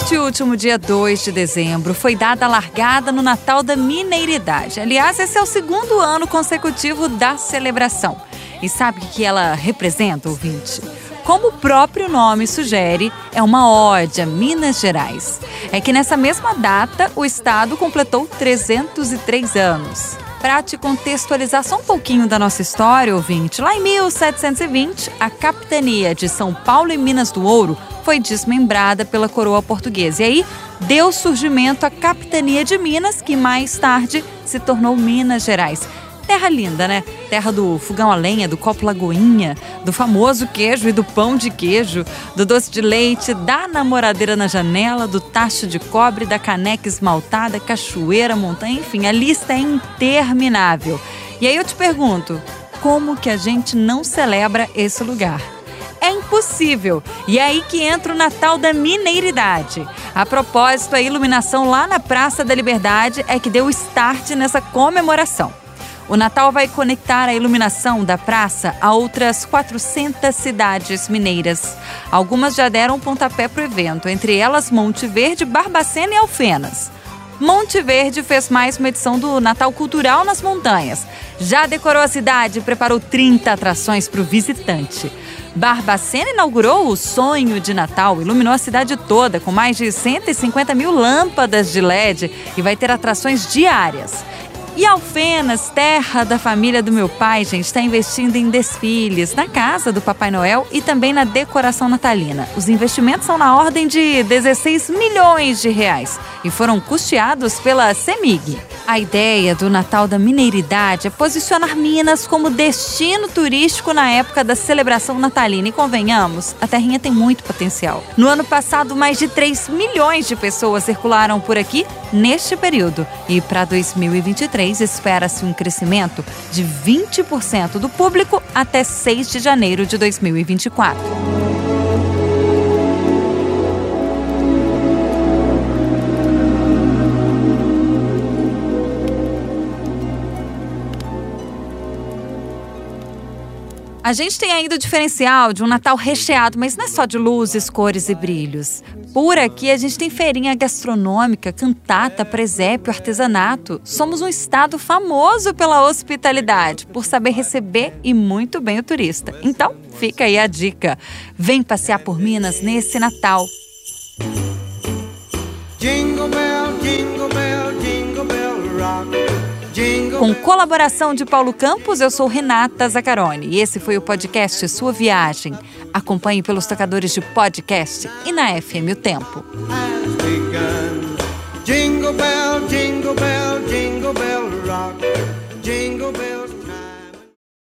Neste último dia 2 de dezembro, foi dada a largada no Natal da Mineiridade. Aliás, esse é o segundo ano consecutivo da celebração. E sabe o que ela representa, ouvinte? Como o próprio nome sugere, é uma ode a Minas Gerais. É que nessa mesma data, o estado completou 303 anos. Para te contextualizar só um pouquinho da nossa história, ouvinte, lá em 1720, a capitania de São Paulo e Minas do Ouro foi desmembrada pela coroa portuguesa. E aí deu surgimento à capitania de Minas, que mais tarde se tornou Minas Gerais. Terra linda, né? Terra do fogão a lenha, do copo lagoinha, do famoso queijo e do pão de queijo, do doce de leite, da namoradeira na janela, do tacho de cobre, da caneca esmaltada, cachoeira, montanha, enfim, a lista é interminável. E aí eu te pergunto, como que a gente não celebra esse lugar? É impossível. E é aí que entra o Natal da Mineiridade. A propósito, a iluminação lá na Praça da Liberdade é que deu start nessa comemoração. O Natal vai conectar a iluminação da praça a outras 400 cidades mineiras. Algumas já deram pontapé para o evento, entre elas Monte Verde, Barbacena e Alfenas. Monte Verde fez mais uma edição do Natal Cultural nas montanhas. Já decorou a cidade e preparou 30 atrações para o visitante. Barbacena inaugurou o Sonho de Natal, iluminou a cidade toda com mais de 150 mil lâmpadas de LED e vai ter atrações diárias. E Alfenas, terra da família do meu pai, gente, está investindo em desfiles na casa do Papai Noel e também na decoração natalina. Os investimentos são na ordem de 16 milhões de reais e foram custeados pela CEMIG. A ideia do Natal da Mineiridade é posicionar Minas como destino turístico na época da celebração natalina. E convenhamos, a terrinha tem muito potencial. No ano passado, mais de 3 milhões de pessoas circularam por aqui neste período. E para 2023, espera-se um crescimento de 20% do público até 6 de janeiro de 2024. A gente tem ainda o diferencial de um Natal recheado, mas não é só de luzes, cores e brilhos. Por aqui a gente tem feirinha gastronômica, cantata, presépio, artesanato. Somos um estado famoso pela hospitalidade, por saber receber e muito bem o turista. Então, fica aí a dica. Vem passear por Minas nesse Natal. Jingle Com colaboração de Paulo Campos, eu sou Renata Zacarone e esse foi o podcast Sua Viagem. Acompanhe pelos tocadores de podcast e na FM O Tempo. Jingle bell, jingle bell, jingle bell